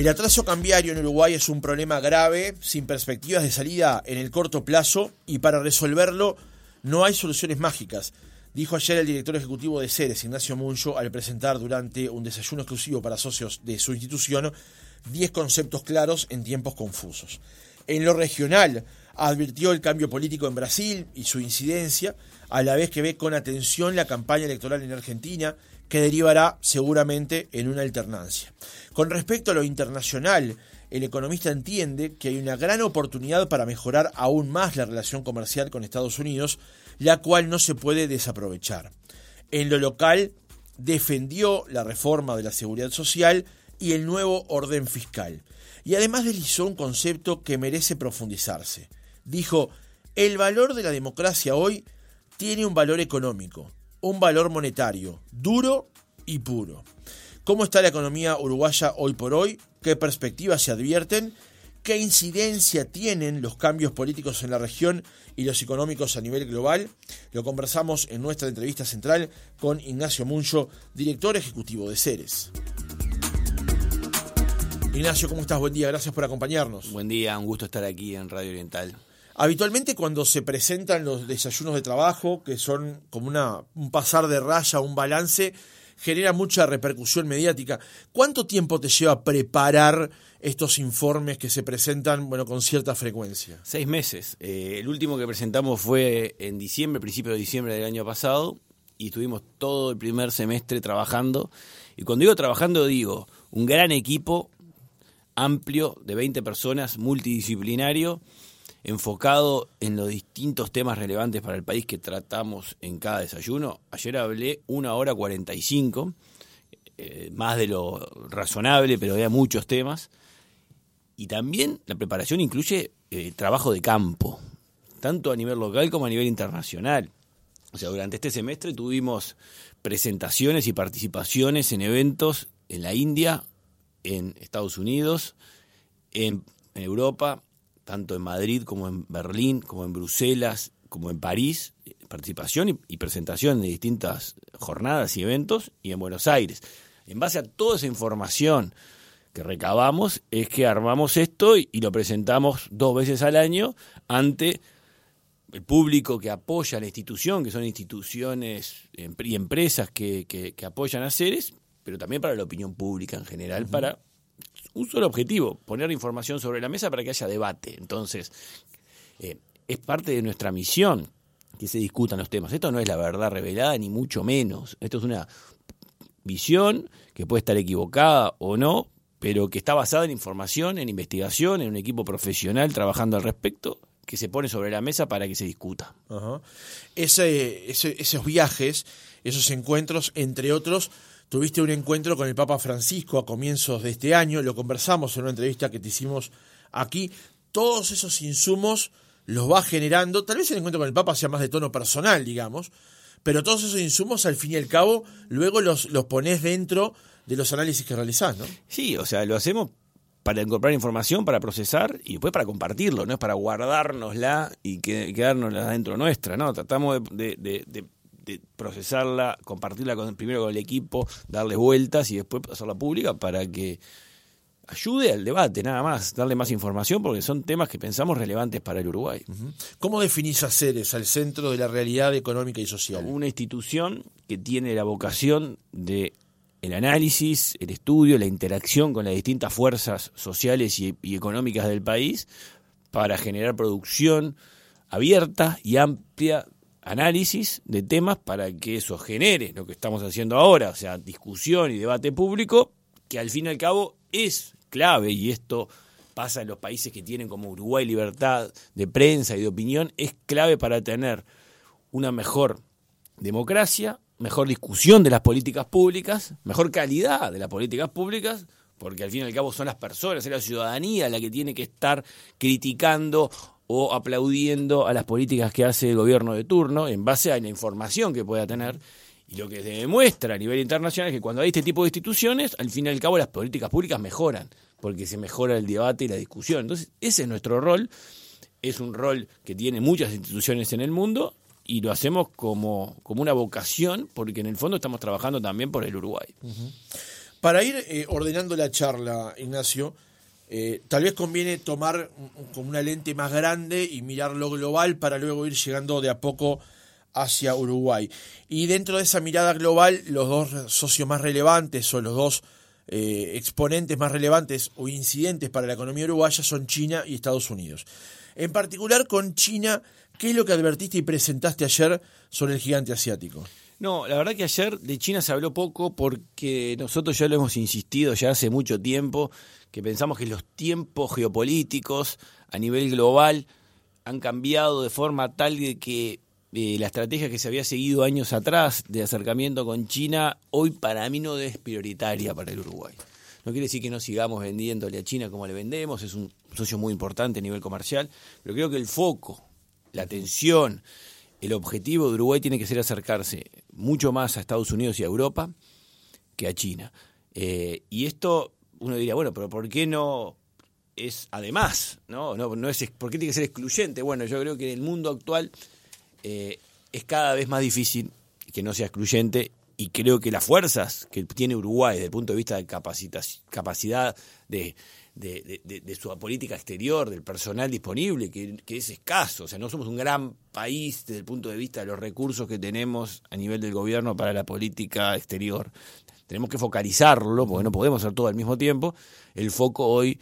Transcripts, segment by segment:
El atraso cambiario en Uruguay es un problema grave, sin perspectivas de salida en el corto plazo, y para resolverlo no hay soluciones mágicas, dijo ayer el director ejecutivo de Ceres, Ignacio Muncho, al presentar durante un desayuno exclusivo para socios de su institución 10 conceptos claros en tiempos confusos. En lo regional, advirtió el cambio político en Brasil y su incidencia, a la vez que ve con atención la campaña electoral en Argentina, que derivará seguramente en una alternancia. Con respecto a lo internacional, el economista entiende que hay una gran oportunidad para mejorar aún más la relación comercial con Estados Unidos, la cual no se puede desaprovechar. En lo local, defendió la reforma de la seguridad social y el nuevo orden fiscal. Y además deslizó un concepto que merece profundizarse. Dijo, el valor de la democracia hoy tiene un valor económico, un valor monetario, duro y puro. ¿Cómo está la economía uruguaya hoy por hoy? ¿Qué perspectivas se advierten? ¿Qué incidencia tienen los cambios políticos en la región y los económicos a nivel global? Lo conversamos en nuestra entrevista central con Ignacio Muncho, director ejecutivo de Ceres. Ignacio, ¿cómo estás? Buen día, gracias por acompañarnos. Buen día, un gusto estar aquí en Radio Oriental. Habitualmente cuando se presentan los desayunos de trabajo, que son como una, un pasar de raya, un balance, genera mucha repercusión mediática. ¿Cuánto tiempo te lleva preparar estos informes que se presentan bueno, con cierta frecuencia? Seis meses. Eh, el último que presentamos fue en diciembre, principio de diciembre del año pasado, y estuvimos todo el primer semestre trabajando. Y cuando digo trabajando, digo un gran equipo amplio de 20 personas, multidisciplinario, enfocado en los distintos temas relevantes para el país que tratamos en cada desayuno. Ayer hablé una hora 45, eh, más de lo razonable, pero había muchos temas. Y también la preparación incluye eh, trabajo de campo, tanto a nivel local como a nivel internacional. O sea, durante este semestre tuvimos presentaciones y participaciones en eventos en la India, en Estados Unidos, en, Europa, tanto en Madrid como en Berlín, como en Bruselas, como en París, participación y, presentación de distintas jornadas y eventos, y en Buenos Aires. En base a toda esa información que recabamos, es que armamos esto y, lo presentamos dos veces al año ante el público que apoya a la institución, que son instituciones y empresas que, que apoyan a Ceres, pero también para la opinión pública en general, para un solo objetivo, poner información sobre la mesa para que haya debate. Entonces, eh, es parte de nuestra misión que se discutan los temas. Esto no es la verdad revelada, ni mucho menos. Esto es una visión que puede estar equivocada o no, pero que está basada en información, en investigación, en un equipo profesional trabajando al respecto que se pone sobre la mesa para que se discuta. ese, esos viajes, esos encuentros, entre otros, Tuviste un encuentro con el Papa Francisco a comienzos de este año, lo conversamos en una entrevista que te hicimos aquí. Todos esos insumos los va generando, tal vez el encuentro con el Papa sea más de tono personal, digamos, pero todos esos insumos al fin y al cabo luego los, los pones dentro de los análisis que realizás, ¿no? Sí, o sea, lo hacemos para incorporar información, para procesar y después para compartirlo, no es para guardárnosla y quedárnosla dentro nuestra, ¿no? Tratamos de procesarla, compartirla con, primero con el equipo, darle vueltas y después hacerla pública para que ayude al debate, nada más, darle más información, porque son temas que pensamos relevantes para el Uruguay. ¿Cómo definís a Ceres al centro de la realidad económica y social? Una institución que tiene la vocación de el análisis, el estudio, la interacción con las distintas fuerzas sociales y económicas del país para generar producción abierta y amplia análisis de temas para que eso genere lo que estamos haciendo ahora, o sea, discusión y debate público, que al fin y al cabo es clave y esto pasa en los países que tienen como Uruguay libertad de prensa y de opinión, es clave para tener una mejor democracia, mejor discusión de las políticas públicas, mejor calidad de las políticas públicas, porque al fin y al cabo son las personas, es la ciudadanía la que tiene que estar criticando o aplaudiendo a las políticas que hace el gobierno de turno en base a la información que pueda tener. Y lo que se demuestra a nivel internacional es que cuando hay este tipo de instituciones, al fin y al cabo las políticas públicas mejoran, porque se mejora el debate y la discusión. Entonces, ese es nuestro rol. Es un rol que tiene muchas instituciones en el mundo y lo hacemos como, como una vocación, porque en el fondo estamos trabajando también por el Uruguay. Para ir eh, ordenando la charla, Ignacio, eh, tal vez conviene tomar como una lente más grande y mirar lo global para luego ir llegando de a poco hacia Uruguay. Y dentro de esa mirada global, los dos socios más relevantes o los dos eh, exponentes más relevantes o incidentes para la economía uruguaya son China y Estados Unidos. En particular con China, ¿qué es lo que advertiste y presentaste ayer sobre el gigante asiático? No, la verdad que ayer de China se habló poco porque nosotros ya lo hemos insistido ya hace mucho tiempo, que pensamos que los tiempos geopolíticos a nivel global han cambiado de forma tal de que eh, la estrategia que se había seguido años atrás de acercamiento con China, hoy para mí no es prioritaria para el Uruguay. No quiere decir que no sigamos vendiéndole a China como le vendemos, es un socio muy importante a nivel comercial, pero creo que el foco, la atención, el objetivo de Uruguay tiene que ser acercarse mucho más a Estados Unidos y a Europa que a China. Eh, y esto uno diría, bueno, pero ¿por qué no es además? ¿no? No, no es, ¿Por qué tiene que ser excluyente? Bueno, yo creo que en el mundo actual eh, es cada vez más difícil que no sea excluyente y creo que las fuerzas que tiene Uruguay desde el punto de vista de capacidad de, de, su política exterior, del personal disponible, que, es escaso. O sea, no somos un gran país desde el punto de vista de los recursos que tenemos a nivel del gobierno para la política exterior. Tenemos que focalizarlo, porque no podemos hacer todo al mismo tiempo. El foco hoy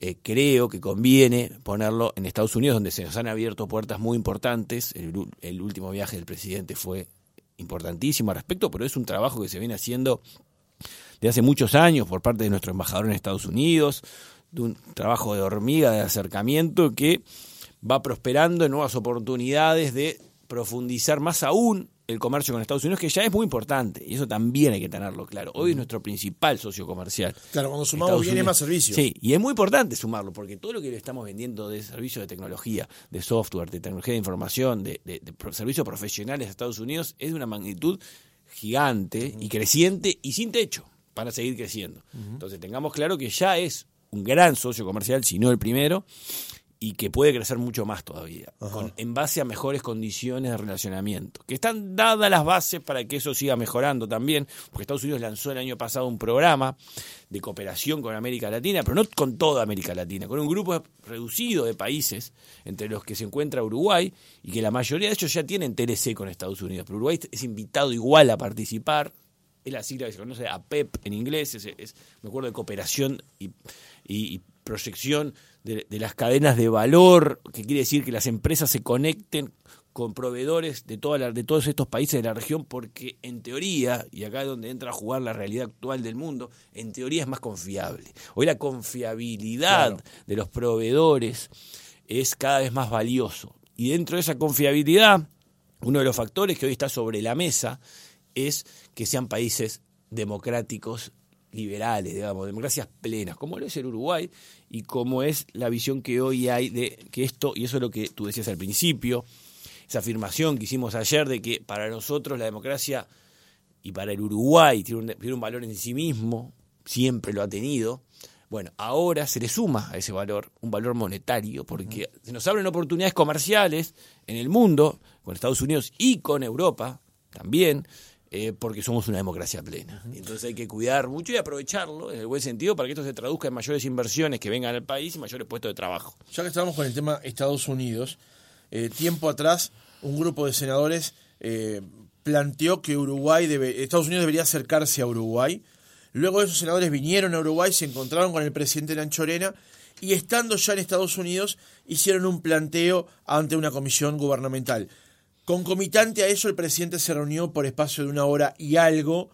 eh, creo que conviene ponerlo en Estados Unidos, donde se nos han abierto puertas muy importantes. el último viaje del presidente fue importantísimo al respecto, pero es un trabajo que se viene haciendo de hace muchos años por parte de nuestro embajador en Estados Unidos, de un trabajo de hormiga, de acercamiento que va prosperando en nuevas oportunidades de profundizar más aún el comercio con Estados Unidos, que ya es muy importante, y eso también hay que tenerlo claro. Hoy es nuestro principal socio comercial. Claro, cuando sumamos bienes más servicios. Sí, y es muy importante sumarlo, porque todo lo que le estamos vendiendo de servicios de tecnología, de software, de tecnología de información, de, servicios profesionales a Estados Unidos, es de una magnitud gigante y creciente y sin techo para seguir creciendo. Entonces tengamos claro que ya es un gran socio comercial, si no el primero, y que puede crecer mucho más todavía, con, en base a mejores condiciones de relacionamiento, que están dadas las bases para que eso siga mejorando también, porque Estados Unidos lanzó el año pasado un programa de cooperación con América Latina, pero no con toda América Latina, con un grupo reducido de países, entre los que se encuentra Uruguay, y que la mayoría de ellos ya tienen TLC con Estados Unidos, pero Uruguay es invitado igual a participar, es la sigla que se conoce APEP en inglés, es, me acuerdo de cooperación y, y proyección de, las cadenas de valor, que quiere decir que las empresas se conecten con proveedores de, toda de todos estos países de la región, porque en teoría, y acá es donde entra a jugar la realidad actual del mundo, en teoría es más confiable. Hoy la confiabilidad de los proveedores es cada vez más valioso. Y dentro de esa confiabilidad, uno de los factores que hoy está sobre la mesa es que sean países democráticos liberales, digamos, democracias plenas, como lo es el Uruguay y como es la visión que hoy hay de que esto, y eso es lo que tú decías al principio, esa afirmación que hicimos ayer de que para nosotros la democracia y para el Uruguay tiene un, valor en sí mismo, siempre lo ha tenido. Bueno, ahora se le suma a ese valor un valor monetario, porque se nos abren oportunidades comerciales en el mundo, con Estados Unidos y con Europa también, eh, porque somos una democracia plena. Entonces hay que cuidar mucho y aprovecharlo en el buen sentido para que esto se traduzca en mayores inversiones que vengan al país y mayores puestos de trabajo. Ya que estamos con el tema Estados Unidos, eh, tiempo atrás un grupo de senadores eh, planteó que Uruguay debe, Estados Unidos debería acercarse a Uruguay. Luego esos senadores vinieron a Uruguay, se encontraron con el presidente Lanchorena y estando ya en Estados Unidos hicieron un planteo ante una comisión gubernamental. Concomitante a eso, el presidente se reunió por espacio de una hora y algo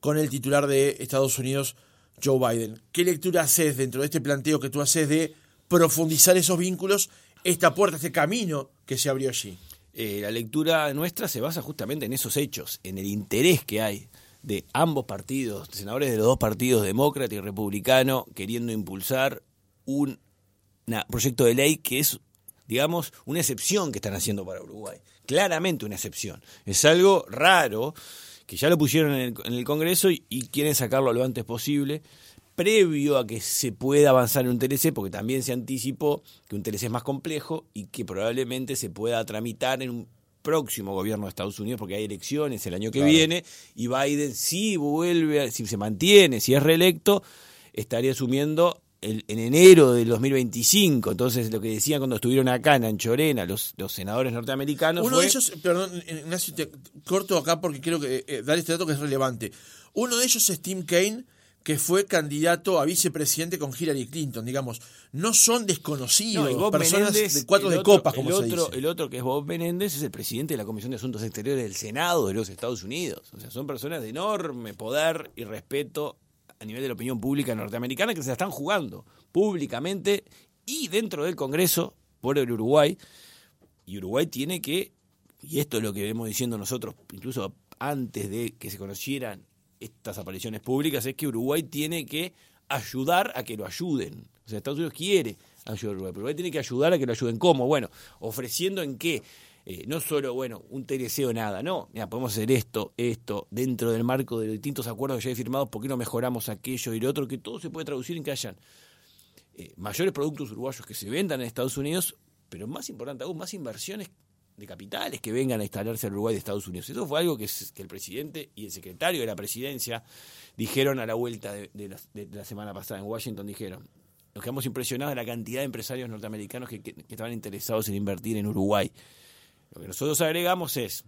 con el titular de Estados Unidos, Joe Biden. ¿Qué lectura haces dentro de este planteo que tú haces de profundizar esos vínculos, esta puerta, este camino que se abrió allí? Eh, la lectura nuestra se basa justamente en esos hechos, en el interés que hay de ambos partidos, senadores de los dos partidos, demócrata y republicano, queriendo impulsar un proyecto de ley que es digamos, una excepción que están haciendo para Uruguay. Claramente una excepción. Es algo raro, que ya lo pusieron en el, Congreso y, quieren sacarlo lo antes posible, previo a que se pueda avanzar en un TLC, porque también se anticipó que un TLC es más complejo y que probablemente se pueda tramitar en un próximo gobierno de Estados Unidos, porque hay elecciones el año que viene, y Biden si vuelve, si se mantiene, si es reelecto, estaría asumiendo en enero del 2025. Entonces, lo que decían cuando estuvieron acá en Anchorena, los, los senadores norteamericanos. Uno de ellos, perdón, Ignacio, te corto acá porque quiero que, eh, dar este dato que es relevante. Uno de ellos es Tim Kaine, que fue candidato a vicepresidente con Hillary Clinton, digamos. No son desconocidos, personas de cuatro de copas, como el se otro, dice. El otro, que es Bob Menéndez, es el presidente de la Comisión de Asuntos Exteriores del Senado de los Estados Unidos. O sea, son personas de enorme poder y respeto a nivel de la opinión pública norteamericana que se la están jugando públicamente y dentro del Congreso por el Uruguay. Y Uruguay tiene que, y esto es lo que vemos diciendo nosotros, incluso antes de que se conocieran estas apariciones públicas, es que Uruguay tiene que ayudar a que lo ayuden. O sea, Estados Unidos quiere ayudar a Uruguay, pero Uruguay tiene que ayudar a que lo ayuden. ¿Cómo? Bueno, ofreciendo en qué. Eh, no solo, bueno, un TLC o nada, no, mira, podemos hacer esto, esto, dentro del marco de los distintos acuerdos que ya hay firmados, ¿por qué no mejoramos aquello y lo otro? Que todo se puede traducir en que hayan eh, mayores productos uruguayos que se vendan en Estados Unidos, pero más importante aún, más inversiones de capitales que vengan a instalarse en Uruguay de Estados Unidos. Eso fue algo que, el presidente y el secretario de la presidencia dijeron a la vuelta de, la, semana pasada en Washington, dijeron, nos quedamos impresionados de la cantidad de empresarios norteamericanos que estaban interesados en invertir en Uruguay. Lo que nosotros agregamos es,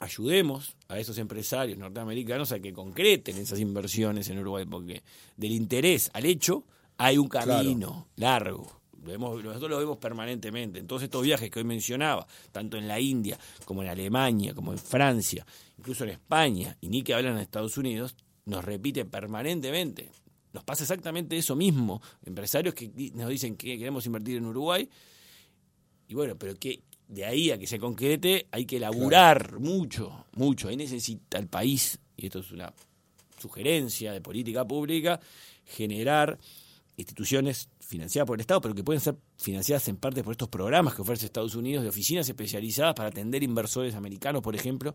ayudemos a esos empresarios norteamericanos a que concreten esas inversiones en Uruguay, porque del interés al hecho hay un camino claro. largo. Lo vemos, nosotros lo vemos permanentemente. En todos estos viajes que hoy mencionaba, tanto en la India como en Alemania, como en Francia, incluso en España, y ni que hablan en Estados Unidos, nos repite permanentemente. Nos pasa exactamente eso mismo. Empresarios que nos dicen que queremos invertir en Uruguay. Y bueno, pero que de ahí a que se concrete hay que laburar claro. mucho, mucho. Ahí necesita el país, y esto es una sugerencia de política pública, generar instituciones financiadas por el Estado, pero que pueden ser financiadas en parte por estos programas que ofrece Estados Unidos de oficinas especializadas para atender inversores americanos, por ejemplo,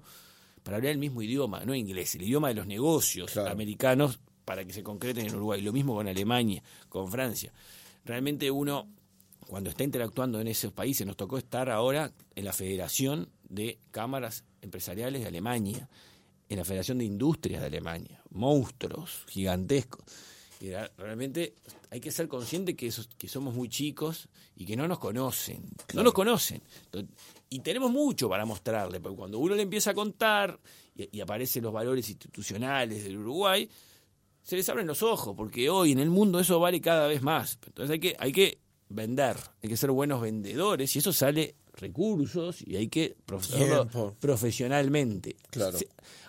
para hablar el mismo idioma, no inglés, el idioma de los negocios claro. americanos para que se concreten en Uruguay. Lo mismo con Alemania, con Francia. Realmente uno, cuando está interactuando en esos países, nos tocó estar ahora en la Federación de Cámaras Empresariales de Alemania, en la Federación de Industrias de Alemania, monstruos gigantescos. Y realmente hay que ser consciente que, esos, que somos muy chicos y que no nos conocen. Claro. No nos conocen. Y tenemos mucho para mostrarle, porque cuando uno le empieza a contar y, y, aparecen los valores institucionales del Uruguay, se les abren los ojos, porque hoy en el mundo eso vale cada vez más. Entonces hay que, hay que vender, hay que ser buenos vendedores y eso sale recursos y hay que hacerlo profesionalmente. Claro.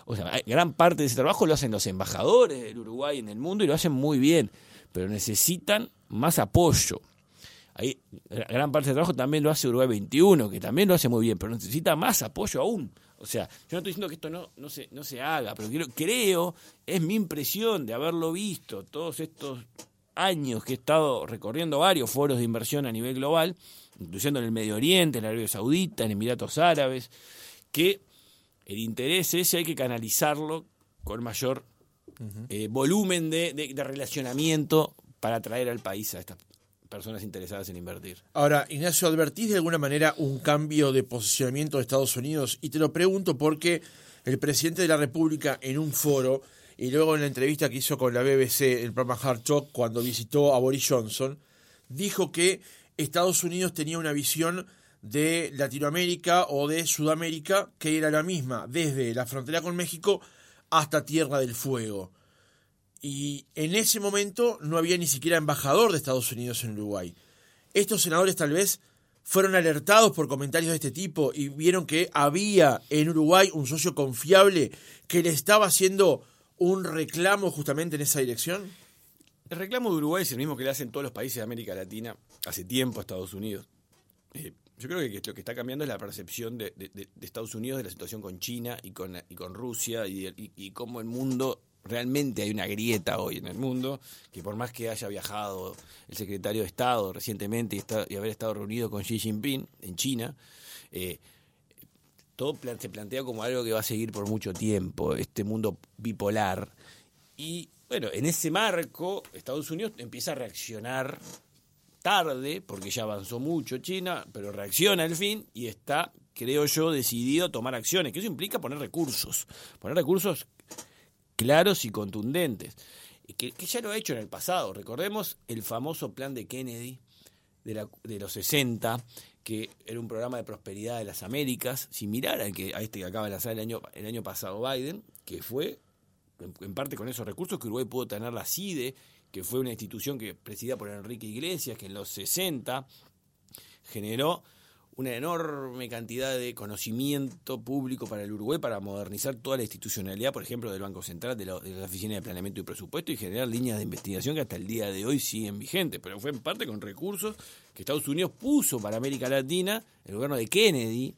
O sea, gran parte de ese trabajo lo hacen los embajadores del Uruguay en el mundo y lo hacen muy bien, pero necesitan más apoyo. Ahí, gran parte del trabajo también lo hace Uruguay 21, que también lo hace muy bien, pero necesita más apoyo aún. O sea, yo no estoy diciendo que esto no, no, se, no se haga, pero creo, creo, es mi impresión de haberlo visto todos estos años que he estado recorriendo varios foros de inversión a nivel global, incluyendo en el Medio Oriente, en Arabia Saudita, en Emiratos Árabes, que el interés ese hay que canalizarlo con mayor uh -huh. eh, volumen de, de, de, relacionamiento para atraer al país a estas personas interesadas en invertir. Ahora, Ignacio, ¿advertís de alguna manera un cambio de posicionamiento de Estados Unidos? Y te lo pregunto porque el presidente de la República en un foro y luego en la entrevista que hizo con la BBC, el programa Hard cuando visitó a Boris Johnson, dijo que Estados Unidos tenía una visión de Latinoamérica o de Sudamérica que era la misma, desde la frontera con México hasta Tierra del Fuego. Y en ese momento no había ni siquiera embajador de Estados Unidos en Uruguay. Estos senadores tal vez fueron alertados por comentarios de este tipo y vieron que había en Uruguay un socio confiable que le estaba haciendo un reclamo justamente en esa dirección. El reclamo de Uruguay es el mismo que le hacen todos los países de América Latina hace tiempo a Estados Unidos. Eh, yo creo que lo que está cambiando es la percepción de, Estados Unidos de la situación con China y con, y con Rusia y, cómo el mundo, realmente hay una grieta hoy en el mundo, que por más que haya viajado el secretario de Estado recientemente y haber estado reunido con Xi Jinping en China, eh, todo se plantea como algo que va a seguir por mucho tiempo, este mundo bipolar. Y bueno, en ese marco, Estados Unidos empieza a reaccionar tarde, porque ya avanzó mucho China, pero reacciona al fin y está creo yo, decidido tomar acciones, que eso implica poner recursos, poner recursos claros y contundentes, que, que ya lo ha hecho en el pasado. Recordemos el famoso plan de Kennedy de, la, de los 60, que era un programa de prosperidad de las Américas, similar al que, a este que acaba de lanzar el año, el año pasado Biden, que fue en, en parte con esos recursos que Uruguay pudo tener la CIDE, que fue una institución que presidida por Enrique Iglesias, que en los 60 generó una enorme cantidad de conocimiento público para el Uruguay para modernizar toda la institucionalidad, por ejemplo, del Banco Central, de, la Oficina de Planeamiento y Presupuesto y generar líneas de investigación que hasta el día de hoy siguen vigentes, pero fue en parte con recursos que Estados Unidos puso para América Latina, el gobierno de Kennedy,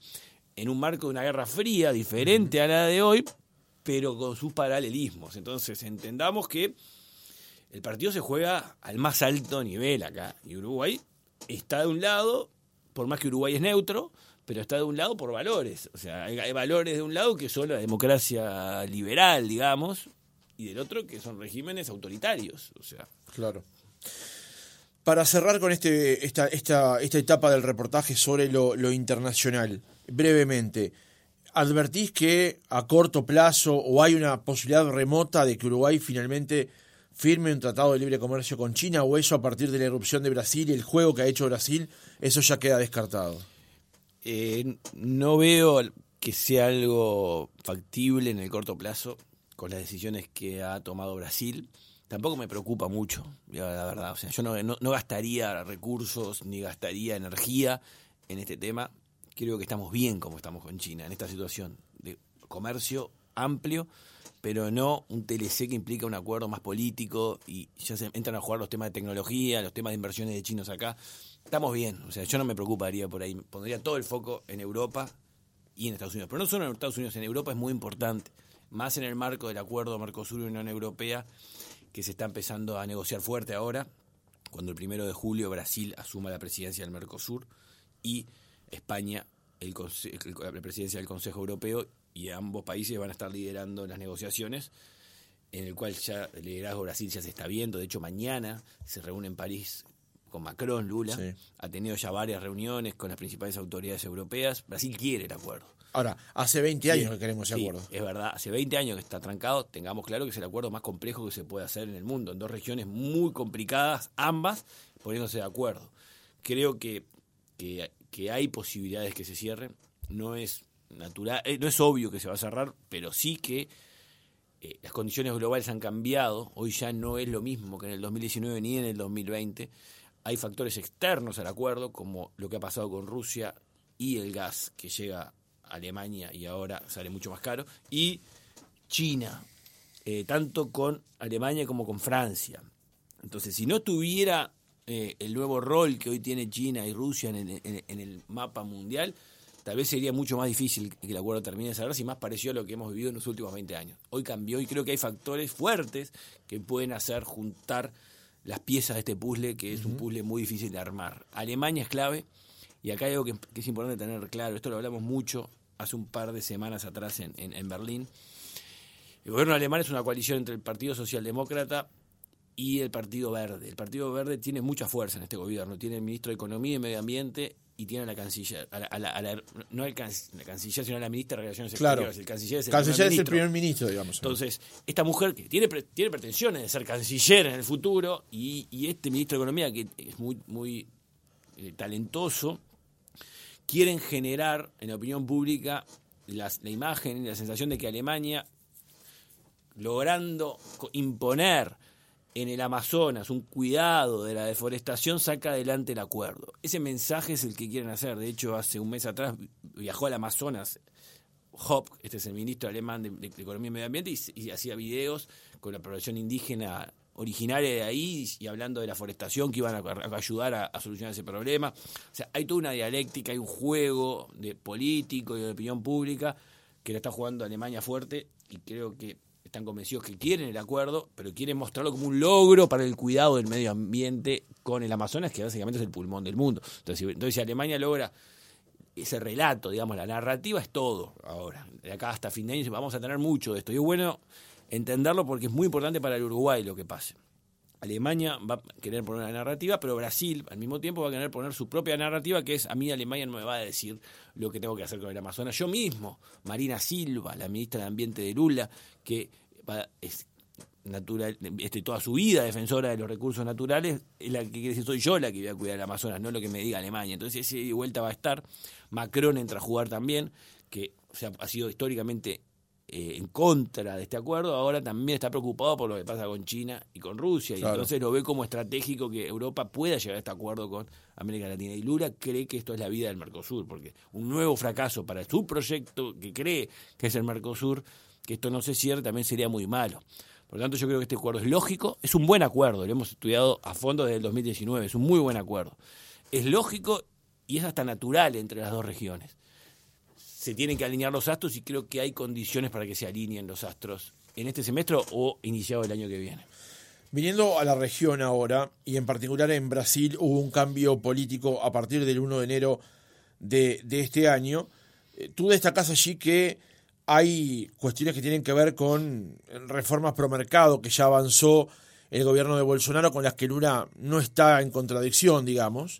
en un marco de una guerra fría diferente a la de hoy, pero con sus paralelismos. Entonces, entendamos que el partido se juega al más alto nivel acá, y Uruguay está de un lado por más que Uruguay es neutro, pero está de un lado por valores. O sea, hay, valores de un lado que son la democracia liberal, digamos, y del otro que son regímenes autoritarios. O sea. Claro. Para cerrar con este, esta, esta, esta etapa del reportaje sobre lo internacional, brevemente, ¿advertís que a corto plazo o hay una posibilidad remota de que Uruguay finalmente firme un tratado de libre comercio con China o eso a partir de la erupción de Brasil y el juego que ha hecho Brasil, eso ya queda descartado? Eh, no veo que sea algo factible en el corto plazo con las decisiones que ha tomado Brasil. Tampoco me preocupa mucho, la verdad. O sea, yo no, no gastaría recursos ni gastaría energía en este tema. Creo que estamos bien como estamos con China en esta situación de comercio amplio pero no un TLC que implica un acuerdo más político y ya se entran a jugar los temas de tecnología, los temas de inversiones de chinos acá. Estamos bien, o sea, yo no me preocuparía por ahí, pondría todo el foco en Europa y en Estados Unidos, pero no solo en Estados Unidos, en Europa es muy importante, más en el marco del acuerdo Mercosur y Unión Europea que se está empezando a negociar fuerte ahora, cuando el primero de julio Brasil asuma la presidencia del Mercosur y España el, la presidencia del Consejo Europeo y ambos países van a estar liderando las negociaciones, en el cual ya el liderazgo Brasil ya se está viendo. De hecho, mañana se reúne en París con Macron, Lula. Sí. Ha tenido ya varias reuniones con las principales autoridades europeas. Brasil quiere el acuerdo. Ahora, hace 20 años sí, que queremos ese sí, acuerdo. Es verdad, hace 20 años que está trancado. Tengamos claro que es el acuerdo más complejo que se puede hacer en el mundo, en dos regiones muy complicadas, ambas poniéndose de acuerdo. Creo que, que, que hay posibilidades que se cierren. No es natural, eh, no es obvio que se va a cerrar, pero sí que eh, las condiciones globales han cambiado, hoy ya no es lo mismo que en el 2019 ni en el 2020, hay factores externos al acuerdo, como lo que ha pasado con Rusia y el gas que llega a Alemania y ahora sale mucho más caro, y China, eh, tanto con Alemania como con Francia. Entonces, si no tuviera el nuevo rol que hoy tiene China y Rusia en el, en el mapa mundial, tal vez sería mucho más difícil que el acuerdo termine de cerrar si más pareció a lo que hemos vivido en los últimos 20 años. Hoy cambió y creo que hay factores fuertes que pueden hacer juntar las piezas de este puzzle, que es uh -huh. un puzzle muy difícil de armar. Alemania es clave y acá hay algo que, que, es importante tener claro, esto lo hablamos mucho hace un par de semanas atrás en, en, en Berlín. El gobierno alemán es una coalición entre el Partido Socialdemócrata y el Partido Verde. El Partido Verde tiene mucha fuerza en este gobierno. Tiene el ministro de Economía y Medio Ambiente y tiene a la canciller, a la, a la, a la no el can, la canciller, sino a la ministra de Relaciones claro. Exteriores. El canciller es el, canciller primer, es el primer ministro, digamos. Entonces, esta mujer que tiene, tiene pretensiones de ser canciller en el futuro y, y este ministro de Economía, que es muy, muy eh, talentoso, quieren generar en la opinión pública las, la imagen y la sensación de que Alemania, logrando imponer en el Amazonas un cuidado de la deforestación saca adelante el acuerdo. Ese mensaje es el que quieren hacer. De hecho, hace un mes atrás viajó al Amazonas Hop, este es el ministro alemán de, Economía y Medio Ambiente, y, hacía videos con la población indígena originaria de ahí y hablando de la forestación que iban a, ayudar a, solucionar ese problema. O sea, hay toda una dialéctica, hay un juego de político y de opinión pública que lo está jugando Alemania fuerte y creo que están convencidos que quieren el acuerdo, pero quieren mostrarlo como un logro para el cuidado del medio ambiente con el Amazonas, que básicamente es el pulmón del mundo. Entonces, si Alemania logra ese relato, digamos, la narrativa es todo ahora. De acá hasta fin de año vamos a tener mucho de esto. Y es bueno entenderlo porque es muy importante para el Uruguay lo que pase. Alemania va a querer poner una narrativa, pero Brasil al mismo tiempo va a querer poner su propia narrativa, que es a mí Alemania no me va a decir lo que tengo que hacer con el Amazonas. Yo mismo, Marina Silva, la ministra de Ambiente de Lula, que va, es este, toda su vida defensora de los recursos naturales, es la que quiere decir soy yo la que voy a cuidar el Amazonas, no lo que me diga Alemania. Entonces ese vuelta va a estar. Macron entra a jugar también, que ha sido históricamente eh, en contra de este acuerdo, ahora también está preocupado por lo que pasa con China y con Rusia, y entonces lo ve como estratégico que Europa pueda llegar a este acuerdo con América Latina. Y Lula cree que esto es la vida del Mercosur, porque un nuevo fracaso para su proyecto, que cree que es el Mercosur, que esto no se cierre, también sería muy malo. Por lo tanto, yo creo que este acuerdo es lógico, es un buen acuerdo, lo hemos estudiado a fondo desde el 2019, es un muy buen acuerdo. Es lógico y es hasta natural entre las dos regiones se tienen que alinear los astros y creo que hay condiciones para que se alineen los astros en este semestre o iniciado el año que viene. Viniendo a la región ahora, y en particular en Brasil, hubo un cambio político a partir del 1 de enero de, este año. Eh, tú destacás allí que hay cuestiones que tienen que ver con reformas pro mercado que ya avanzó el gobierno de Bolsonaro, con las que Lula no está en contradicción, digamos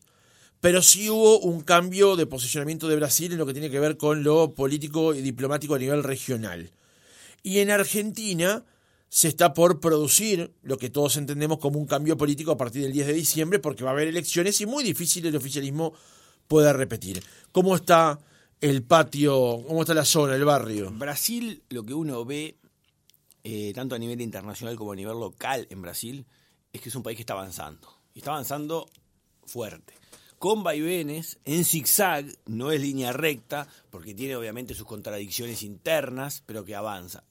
pero sí hubo un cambio de posicionamiento de Brasil en lo que tiene que ver con lo político y diplomático a nivel regional. Y en Argentina se está por producir lo que todos entendemos como un cambio político a partir del 10 de diciembre, porque va a haber elecciones y muy difícil el oficialismo pueda repetir. ¿Cómo está el patio, cómo está la zona, el barrio? Brasil, lo que uno ve, eh, tanto a nivel internacional como a nivel local en Brasil, es que es un país que está avanzando. Y está avanzando fuerte con vaivenes, en zigzag, no es línea recta, porque tiene obviamente sus contradicciones internas, pero que avanza.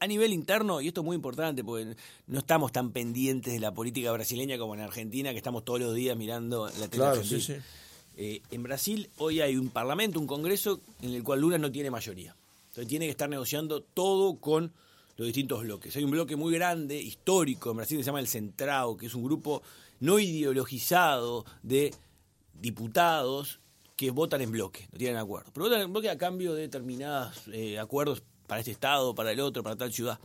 A nivel interno, y esto es muy importante, porque no estamos tan pendientes de la política brasileña como en Argentina, que estamos todos los días mirando la televisión. Eh, en Brasil hoy hay un parlamento, un congreso, en el cual Lula no tiene mayoría. Entonces tiene que estar negociando todo con los distintos bloques. Hay un bloque muy grande, histórico, en Brasil que se llama el Centrao, que es un grupo no ideologizado de diputados que votan en bloque, no tienen acuerdo. Pero votan en bloque a cambio de determinados eh, acuerdos para este estado, para el otro, para tal ciudad.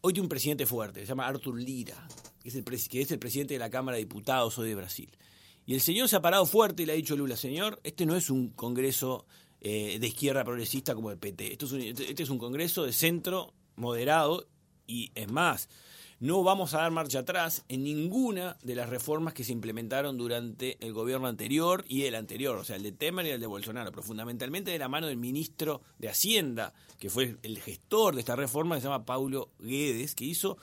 Hoy tiene un presidente fuerte, se llama Arthur Lira, que es el, presidente de la Cámara de Diputados hoy de Brasil. Y el señor se ha parado fuerte y le ha dicho Lula, señor, este no es un congreso eh, de izquierda progresista como el PT, Esto es este es un congreso de centro moderado y es más, no vamos a dar marcha atrás en ninguna de las reformas que se implementaron durante el gobierno anterior y el anterior, o sea, el de Temer y el de Bolsonaro, pero fundamentalmente de la mano del ministro de Hacienda, que fue el gestor de esta reforma, que se llama Paulo Guedes, que hizo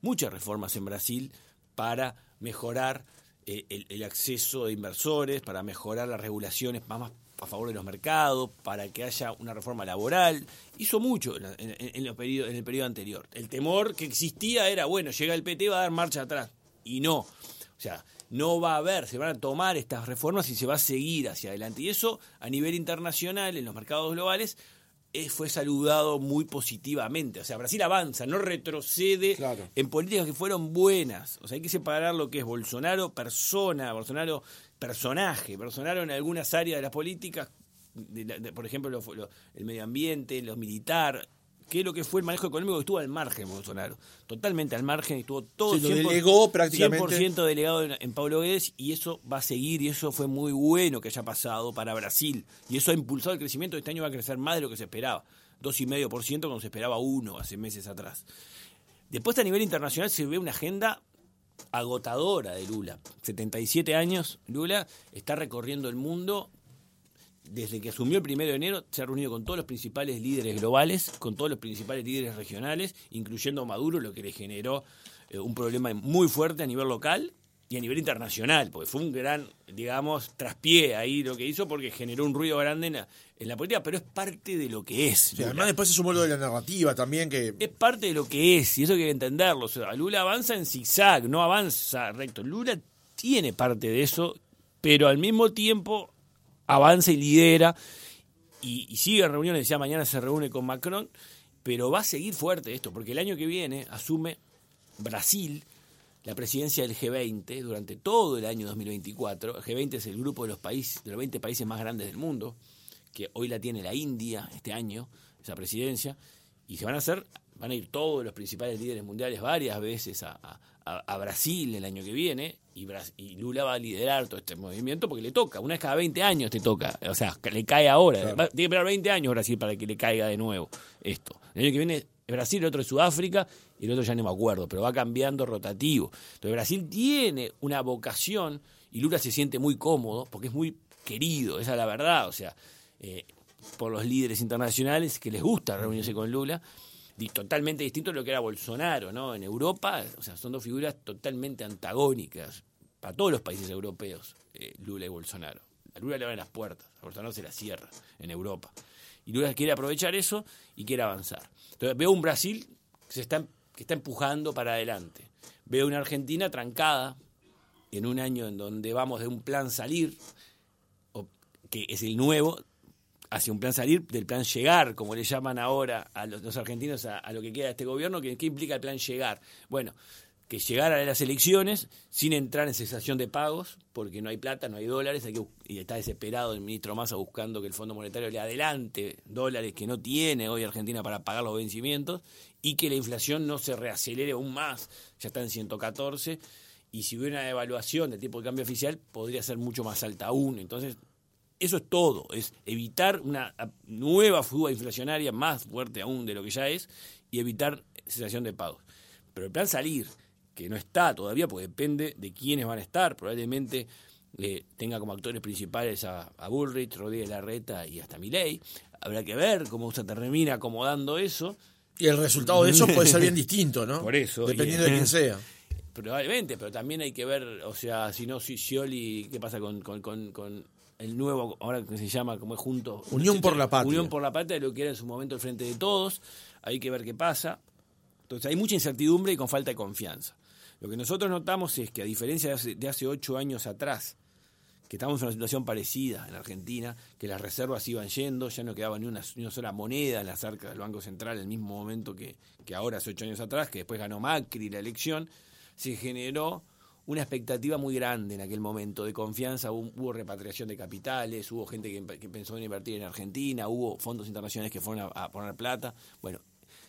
muchas reformas en Brasil para mejorar eh, el, acceso de inversores, para mejorar las regulaciones más a favor de los mercados, para que haya una reforma laboral. Hizo mucho en, en, el periodo anterior. El temor que existía era, bueno, llega el PT, va a dar marcha atrás. Y no. O sea, no va a haber, se van a tomar estas reformas y se va a seguir hacia adelante. Y eso a nivel internacional, en los mercados globales, eh, fue saludado muy positivamente. O sea, Brasil avanza, no retrocede en políticas que fueron buenas. O sea, hay que separar lo que es Bolsonaro persona, Bolsonaro personaje, Bolsonaro en algunas áreas de las políticas, por ejemplo, el medio ambiente, lo militar, que es lo que fue el manejo económico que estuvo al margen Bolsonaro, totalmente al margen, estuvo todo sí, 100%, delegó prácticamente. 100 delegado en, Pablo Guedes y eso va a seguir y eso fue muy bueno que haya pasado para Brasil y eso ha impulsado el crecimiento, este año va a crecer más de lo que se esperaba, 2,5% cuando se esperaba uno hace meses atrás. Después a nivel internacional se ve una agenda agotadora de Lula. 77 años, Lula está recorriendo el mundo. Desde que asumió el primero de enero, se ha reunido con todos los principales líderes globales, con todos los principales líderes regionales, incluyendo Maduro, lo que le generó eh, un problema muy fuerte a nivel local y a nivel internacional, porque fue un gran, digamos, traspié ahí lo que hizo, porque generó un ruido grande en la, política, pero es parte de lo que es. además después es un modo de la narrativa también que... Es parte de lo que es, y eso hay que entenderlo. O sea, Lula avanza en zigzag, no avanza recto. Lula tiene parte de eso, pero al mismo tiempo avanza y lidera, y, y sigue en reuniones, decía mañana se reúne con Macron, pero va a seguir fuerte esto, porque el año que viene asume Brasil la presidencia del G20 durante todo el año 2024. El G20 es el grupo de los países, de los 20 países más grandes del mundo, que hoy la tiene la India este año, esa presidencia, y se van a hacer van a ir todos los principales líderes mundiales varias veces a, Brasil el año que viene y, y, Lula va a liderar todo este movimiento porque le toca, una vez cada 20 años te toca, o sea, le cae ahora, tiene que esperar 20 años Brasil para que le caiga de nuevo esto. El año que viene es Brasil, el otro es Sudáfrica y el otro ya no me acuerdo, pero va cambiando rotativo. Entonces Brasil tiene una vocación y Lula se siente muy cómodo porque es muy querido, esa es la verdad, o sea, eh, por los líderes internacionales que les gusta reunirse con Lula, totalmente distinto a lo que era Bolsonaro, ¿no? En Europa, o sea, son dos figuras totalmente antagónicas para todos los países europeos, eh, Lula y Bolsonaro. A Lula le abren las puertas, a Bolsonaro se las cierra en Europa. Y Lula quiere aprovechar eso y quiere avanzar. Entonces veo un Brasil que, se está, que está empujando para adelante. Veo una Argentina trancada en un año en donde vamos de un plan salir, que es el nuevo, hacia un plan salir, del plan llegar, como le llaman ahora a los, argentinos a, lo que queda de este gobierno, ¿qué implica el plan llegar? Bueno, que llegar a las elecciones sin entrar en cesación de pagos, porque no hay plata, no hay dólares, hay y está desesperado el ministro Massa buscando que el Fondo Monetario le adelante dólares que no tiene hoy Argentina para pagar los vencimientos, y que la inflación no se reacelere aún más, ya está en 114, y si hubiera una devaluación del tipo de cambio oficial, podría ser mucho más alta aún. Entonces, eso es todo, es evitar una nueva fuga inflacionaria más fuerte aún de lo que ya es y evitar cesación de pagos. Pero el plan salir, que no está todavía, porque depende de quiénes van a estar, probablemente eh, tenga como actores principales a, Bullrich, Rodríguez Larreta y hasta Milei. Habrá que ver cómo se termina acomodando eso. Y el resultado de eso puede ser bien distinto, ¿no? Por eso. Dependiendo de quién sea. Probablemente, pero también hay que ver, o sea, si no, si Scioli, ¿qué pasa con el nuevo, ahora que se llama como es junto. Unión por la Patria. Unión por la Patria, lo que era en su momento el Frente de Todos. Hay que ver qué pasa. Entonces hay mucha incertidumbre y con falta de confianza. Lo que nosotros notamos es que a diferencia de hace, ocho años atrás, que estamos en una situación parecida en Argentina, que las reservas iban yendo, ya no quedaba ni una, sola moneda en las arcas del Banco Central en el mismo momento que, que ahora, hace ocho años atrás, que después ganó Macri la elección, se generó una expectativa muy grande en aquel momento de confianza, hubo, repatriación de capitales, hubo gente que, pensó en invertir en Argentina, hubo fondos internacionales que fueron a, poner plata. Bueno,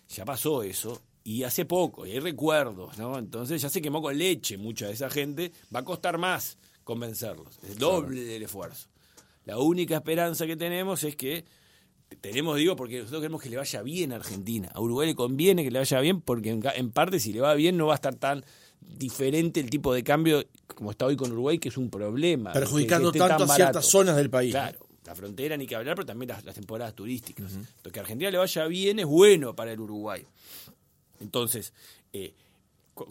ya pasó eso y hace poco, y hay recuerdos, ¿no? Entonces ya se quemó con leche mucha de esa gente, va a costar más convencerlos, es doble del esfuerzo. La única esperanza que tenemos es que tenemos, digo, porque nosotros queremos que le vaya bien a Argentina. A Uruguay le conviene que le vaya bien porque en parte si le va bien no va a estar tan diferente el tipo de cambio como está hoy con Uruguay, que es un problema. Perjudicando tanto a ciertas zonas del país. Claro, la frontera ni que hablar, pero también las, temporadas turísticas. que a Argentina le vaya bien es bueno para el Uruguay. Entonces, eh,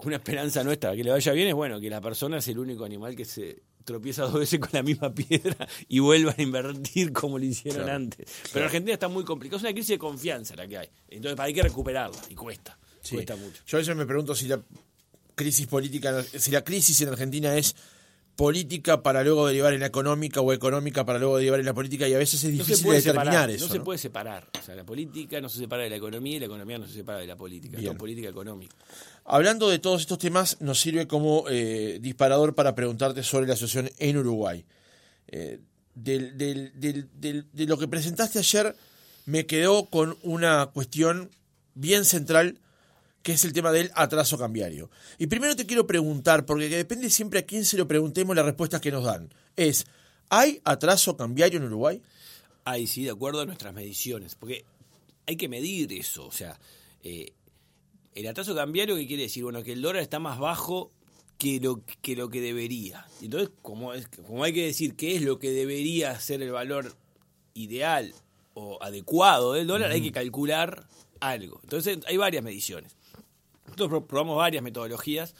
una esperanza nuestra que le vaya bien es bueno, que la persona es el único animal que se tropieza dos veces con la misma piedra y vuelva a invertir como lo hicieron antes. Pero Argentina está muy complicada, es una crisis de confianza la que hay. Entonces hay que recuperarla y cuesta. Cuesta mucho. Yo a veces me pregunto si la crisis política, si la crisis en Argentina es política para luego derivar en la económica o económica para luego derivar en la política y a veces es difícil determinar eso. No, se puede separar. O sea, la política no se separa de la economía y la economía no se separa de la política. Es política económica. Hablando de todos estos temas, nos sirve como eh, disparador para preguntarte sobre la situación en Uruguay. Eh, de lo que presentaste ayer, me quedó con una cuestión bien central que es el tema del atraso cambiario. Y primero te quiero preguntar, porque depende siempre a quién se lo preguntemos las respuestas que nos dan. Es, ¿hay atraso cambiario en Uruguay? Hay, sí, de acuerdo a nuestras mediciones, porque hay que medir eso, o sea, eh, el atraso cambiario, ¿qué quiere decir? Bueno, que el dólar está más bajo que lo que, lo que debería. Entonces, como, es, como hay que decir qué es lo que debería ser el valor ideal o adecuado del dólar, hay que calcular algo. Entonces, hay varias mediciones. Nosotros probamos varias metodologías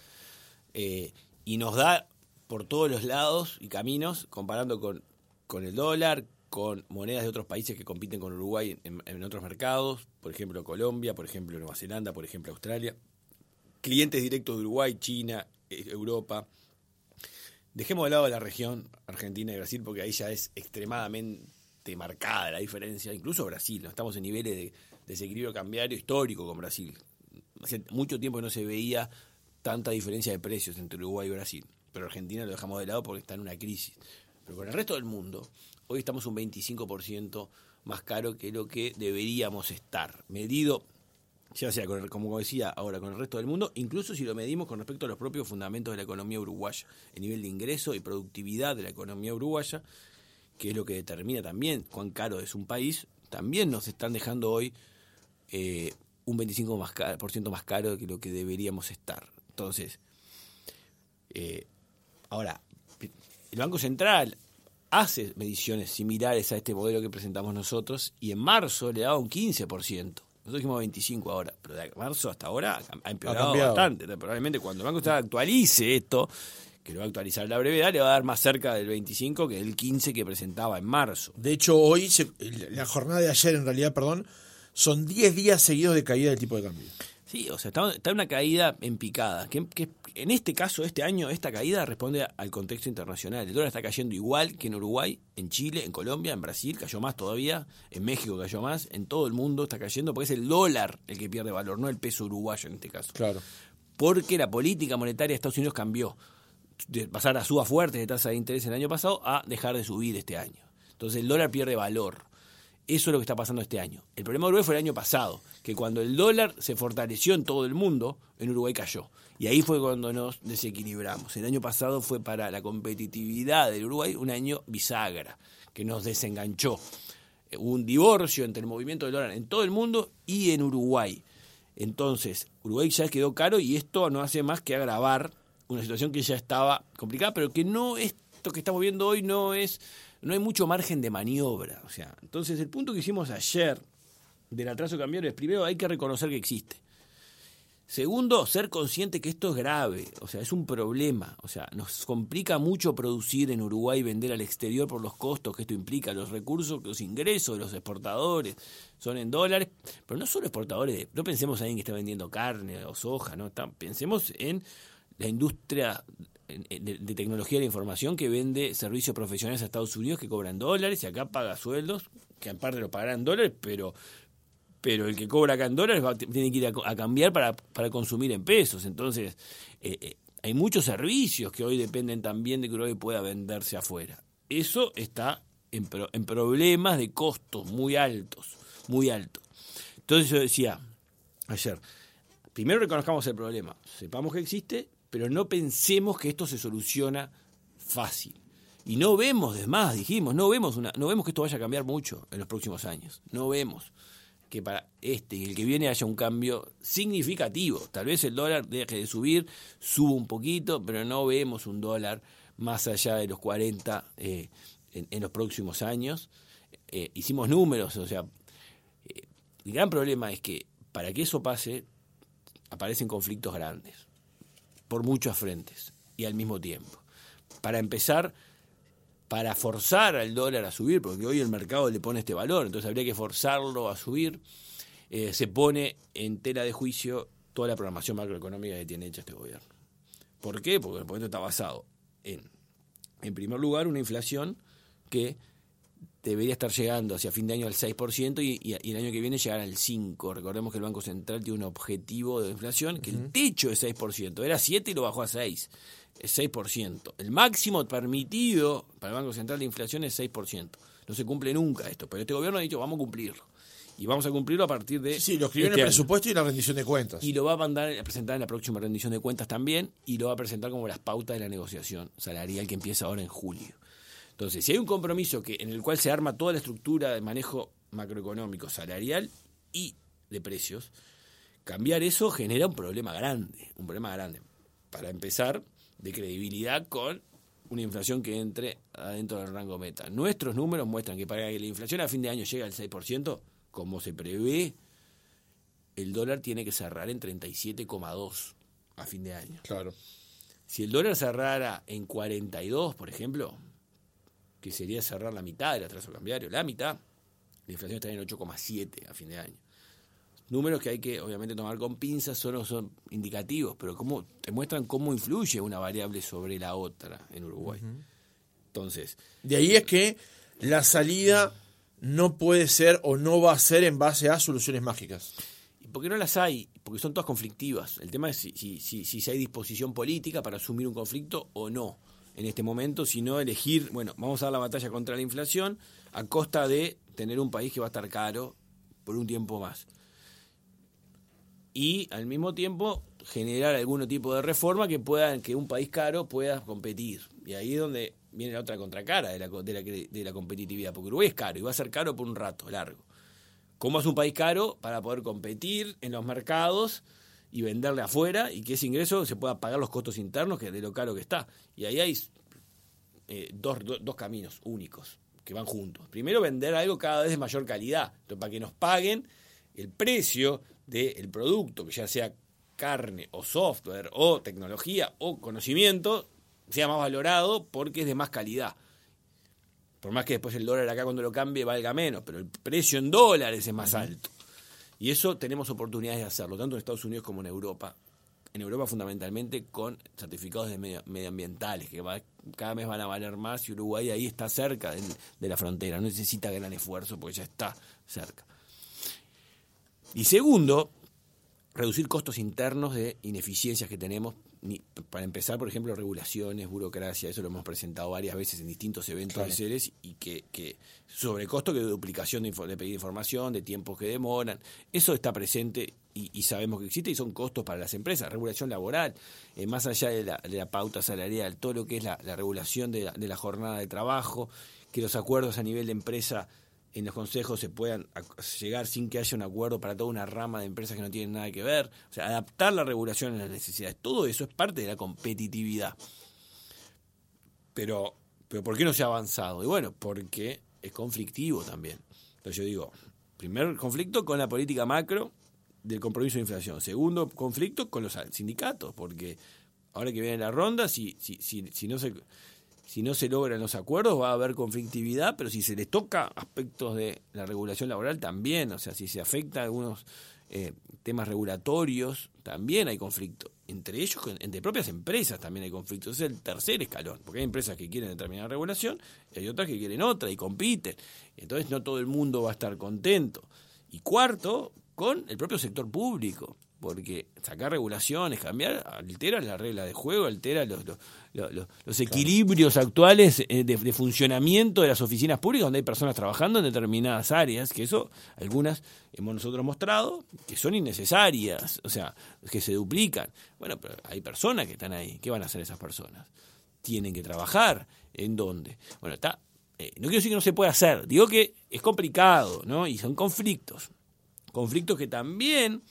eh, y nos da por todos los lados y caminos, comparando con, con el dólar, con monedas de otros países que compiten con Uruguay en, otros mercados, por ejemplo Colombia, por ejemplo Nueva Zelanda, por ejemplo Australia, clientes directos de Uruguay, China, eh, Europa. Dejemos de lado la región Argentina y Brasil porque ahí ya es extremadamente marcada la diferencia, incluso Brasil, ¿no? estamos en niveles de desequilibrio cambiario histórico con Brasil, hace mucho tiempo no se veía tanta diferencia de precios entre Uruguay y Brasil. Pero Argentina lo dejamos de lado porque está en una crisis. Pero con el resto del mundo, hoy estamos un 25% más caro que lo que deberíamos estar. Medido ya sea, con como decía ahora, con el resto del mundo, incluso si lo medimos con respecto a los propios fundamentos de la economía uruguaya, el nivel de ingreso y productividad de la economía uruguaya, que es lo que determina también cuán caro es un país, también nos están dejando hoy eh, un 25% más caro, por ciento más caro que lo que deberíamos estar. Entonces, eh, ahora, el Banco Central hace mediciones similares a este modelo que presentamos nosotros y en marzo le daba un 15%. Nosotros dijimos 25 ahora, pero de marzo hasta ahora ha empeorado bastante. Probablemente cuando el Banco Central actualice esto, que lo va a actualizar a la brevedad, le va a dar más cerca del 25 que del 15 que presentaba en marzo. De hecho, hoy, la jornada de ayer en realidad, perdón, son 10 días seguidos de caída del tipo de cambio. Sí, o sea, está, está una caída en picada. Que, en este caso, este año, esta caída responde al contexto internacional. El dólar está cayendo igual que en Uruguay, en Chile, en Colombia, en Brasil, cayó más todavía, en México cayó más, en todo el mundo está cayendo, porque es el dólar el que pierde valor, no el peso uruguayo en este caso. Claro. Porque la política monetaria de Estados Unidos cambió. De pasar a suba fuerte de tasa de interés el año pasado a dejar de subir este año. Entonces el dólar pierde valor. Eso es lo que está pasando este año. El problema de Uruguay fue el año pasado, que cuando el dólar se fortaleció en todo el mundo, en Uruguay cayó. Y ahí fue cuando nos desequilibramos. El año pasado fue para la competitividad del Uruguay un año bisagra, que nos desenganchó. Hubo un divorcio entre el movimiento del dólar en todo el mundo y en Uruguay. Entonces, Uruguay ya quedó caro y esto no hace más que agravar una situación que ya estaba complicada, pero que no esto que estamos viendo hoy no es no hay mucho margen de maniobra. O sea, entonces el punto que hicimos ayer del atraso cambiario es primero hay que reconocer que existe. Segundo, ser consciente que esto es grave, o sea, es un problema, o sea, nos complica mucho producir en Uruguay y vender al exterior por los costos que esto implica, los recursos, los ingresos de los exportadores son en dólares, pero no solo exportadores, no pensemos en que está vendiendo carne o soja, no, pensemos en la industria de, tecnología de la información que vende servicios profesionales a Estados Unidos que cobran dólares y acá paga sueldos, que aparte lo pagarán dólares, pero pero el que cobra acá en dólares tiene que ir a, cambiar para, para, consumir en pesos. Entonces, eh, eh, hay muchos servicios que hoy dependen también de que Uruguay pueda venderse afuera. Eso está en, en problemas de costos muy altos, muy altos. Entonces yo decía ayer, primero reconozcamos el problema, sepamos que existe pero no pensemos que esto se soluciona fácil. Y no vemos, de más, dijimos, no vemos, una, no vemos que esto vaya a cambiar mucho en los próximos años. No vemos que para este y el que viene haya un cambio significativo. Tal vez el dólar deje de subir, suba un poquito, pero no vemos un dólar más allá de los 40 eh, en, los próximos años. Eh, hicimos números, o sea, eh, el gran problema es que para que eso pase aparecen conflictos grandes por muchos frentes y al mismo tiempo. Para empezar, para forzar al dólar a subir, porque hoy el mercado le pone este valor, entonces habría que forzarlo a subir, eh, se pone en tela de juicio toda la programación macroeconómica que tiene hecha este gobierno. ¿Por qué? Porque el proyecto está basado en, en primer lugar, una inflación que debería estar llegando hacia fin de año al 6% y, y, el año que viene llegar al 5%. Recordemos que el Banco Central tiene un objetivo de inflación, que el techo es 6%, era 7 y lo bajó a 6, es 6%. El máximo permitido para el Banco Central de inflación es 6%. No se cumple nunca esto, pero este gobierno ha dicho vamos a cumplirlo. Y vamos a cumplirlo a partir de... Sí, lo escribió en el este presupuesto y la rendición de cuentas. Y lo va a mandar a presentar en la próxima rendición de cuentas también y lo va a presentar como las pautas de la negociación salarial que empieza ahora en julio. Entonces, si hay un compromiso que, en el cual se arma toda la estructura de manejo macroeconómico, salarial y de precios, cambiar eso genera un problema grande, un problema grande. Para empezar, de credibilidad con una inflación que entre adentro del rango meta. Nuestros números muestran que para que la inflación a fin de año llegue al 6%, como se prevé, el dólar tiene que cerrar en 37,2 a fin de año. Claro. Si el dólar cerrara en 42, por ejemplo, que sería cerrar la mitad del atraso cambiario, la mitad, la inflación estaría en 8,7 a fin de año. Números que hay que obviamente tomar con pinzas, solo son indicativos, pero cómo, te muestran cómo influye una variable sobre la otra en Uruguay. Entonces. De ahí es que la salida no puede ser o no va a ser en base a soluciones mágicas. ¿Y por qué no las hay? Porque son todas conflictivas. El tema es si, si, si, si hay disposición política para asumir un conflicto o no en este momento, sino elegir, bueno, vamos a dar la batalla contra la inflación a costa de tener un país que va a estar caro por un tiempo más. y al mismo tiempo generar algún tipo de reforma que pueda que un país caro pueda competir. Y ahí es donde viene la otra contracara de la, de la, de la competitividad, porque Uruguay es caro y va a ser caro por un rato largo. ¿Cómo es un país caro para poder competir en los mercados y venderle afuera y que ese ingreso se pueda pagar los costos internos que de lo caro que está? Y ahí hay eh, dos, dos caminos únicos que van juntos. Primero, vender algo cada vez de mayor calidad, entonces, para que nos paguen el precio del producto, que ya sea carne o software o tecnología o conocimiento, sea más valorado porque es de más calidad. Por más que después el dólar acá cuando lo cambie valga menos, pero el precio en dólares es más alto. Y eso tenemos oportunidades de hacerlo, tanto en Estados Unidos como en Europa. En Europa fundamentalmente con certificados de medioambientales, que cada mes van a valer más y Uruguay ahí está cerca de la frontera, no necesita gran esfuerzo porque ya está cerca. Y segundo, reducir costos internos de ineficiencias que tenemos. Para empezar, por ejemplo, regulaciones, burocracia, eso lo hemos presentado varias veces en distintos eventos de seres y que, que sobrecosto que de duplicación de, de, pedir información, de tiempos que demoran, eso está presente y, sabemos que existe y son costos para las empresas. Regulación laboral, eh, más allá de la, de la, pauta salarial, todo lo que es la, la regulación de de la jornada de trabajo, que los acuerdos a nivel de empresa en los consejos se puedan llegar sin que haya un acuerdo para toda una rama de empresas que no tienen nada que ver. O sea, adaptar la regulación a las necesidades. Todo eso es parte de la competitividad. Pero, pero ¿por qué no se ha avanzado? Y bueno, porque es conflictivo también. Entonces yo digo, primer conflicto con la política macro del compromiso de inflación. Segundo conflicto con los sindicatos, porque ahora que viene la ronda, si, si, si, si no se si no se logran los acuerdos va a haber conflictividad, pero si se les toca aspectos de la regulación laboral también, o sea, si se afecta algunos eh, temas regulatorios, también hay conflicto. Entre ellos, entre propias empresas también hay conflicto. Es el tercer escalón, porque hay empresas que quieren determinada regulación y hay otras que quieren otra y compiten. Entonces no todo el mundo va a estar contento. Y cuarto, con el propio sector público porque sacar regulaciones, cambiar, altera la regla de juego, altera los, los, los, equilibrios actuales eh, de, funcionamiento de las oficinas públicas donde hay personas trabajando en determinadas áreas, que eso algunas hemos nosotros mostrado que son innecesarias, o sea, que se duplican. Bueno, pero hay personas que están ahí, ¿qué van a hacer esas personas? Tienen que trabajar, ¿en dónde? Bueno, está, eh, no quiero decir que no se pueda hacer, digo que es complicado, ¿no? Y son conflictos, conflictos que también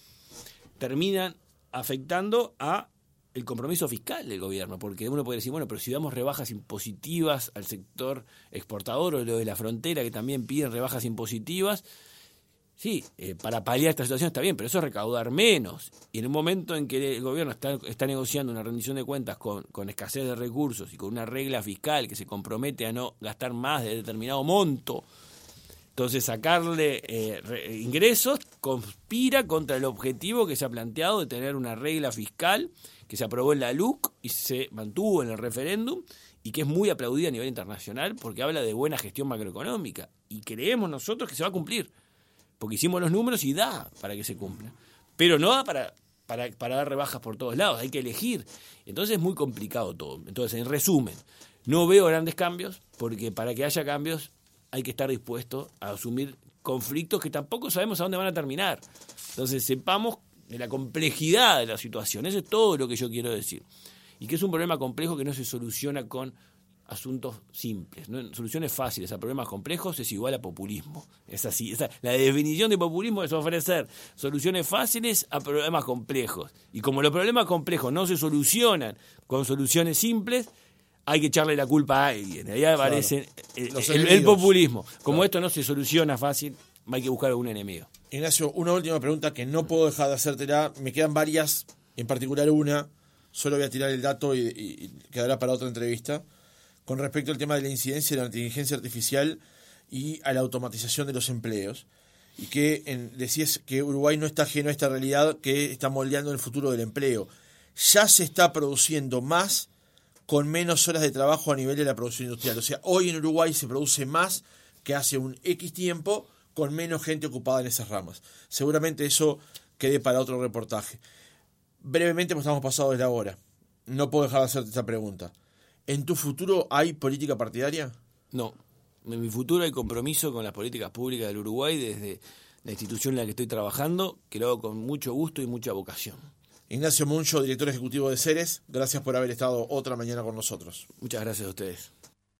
terminan afectando a el compromiso fiscal del gobierno, porque uno puede decir, bueno, pero si damos rebajas impositivas al sector exportador o lo de la frontera que también piden rebajas impositivas, sí, eh, para paliar esta situación está bien, pero eso es recaudar menos. Y en un momento en que el gobierno está, está negociando una rendición de cuentas con, con escasez de recursos y con una regla fiscal que se compromete a no gastar más de determinado monto, entonces, sacarle eh, ingresos conspira contra el objetivo que se ha planteado de tener una regla fiscal que se aprobó en la LUC y se mantuvo en el referéndum y que es muy aplaudida a nivel internacional porque habla de buena gestión macroeconómica. Y creemos nosotros que se va a cumplir, porque hicimos los números y da para que se cumpla. Pero no da para, para, para dar rebajas por todos lados, hay que elegir. Entonces es muy complicado todo. Entonces, en resumen, no veo grandes cambios, porque para que haya cambios hay que estar dispuesto a asumir conflictos que tampoco sabemos a dónde van a terminar. Entonces, sepamos de la complejidad de la situación. Eso es todo lo que yo quiero decir. Y que es un problema complejo que no se soluciona con asuntos simples. ¿no? Soluciones fáciles a problemas complejos es igual a populismo. Es así. la definición de populismo es ofrecer soluciones fáciles a problemas complejos. Y como los problemas complejos no se solucionan con soluciones simples, hay que echarle la culpa a alguien. Ahí aparece el, populismo. Como esto no se soluciona fácil, hay que buscar algún enemigo. Ignacio, una última pregunta que no puedo dejar de hacértela. Me quedan varias, en particular una. Solo voy a tirar el dato y, quedará para otra entrevista. Con respecto al tema de la incidencia de la inteligencia artificial y a la automatización de los empleos. Y que en, decías que Uruguay no está ajeno a esta realidad que está moldeando el futuro del empleo. Ya se está produciendo más con menos horas de trabajo a nivel de la producción industrial. O sea, hoy en Uruguay se produce más que hace un X tiempo con menos gente ocupada en esas ramas. Seguramente eso quede para otro reportaje. Brevemente, pues estamos pasados de la hora. No puedo dejar de hacerte esta pregunta. ¿En tu futuro hay política partidaria? No. En mi futuro hay compromiso con las políticas públicas del Uruguay desde la institución en la que estoy trabajando, que lo hago con mucho gusto y mucha vocación. Ignacio Muncho, director ejecutivo de Ceres, gracias por haber estado otra mañana con nosotros. Muchas gracias a ustedes.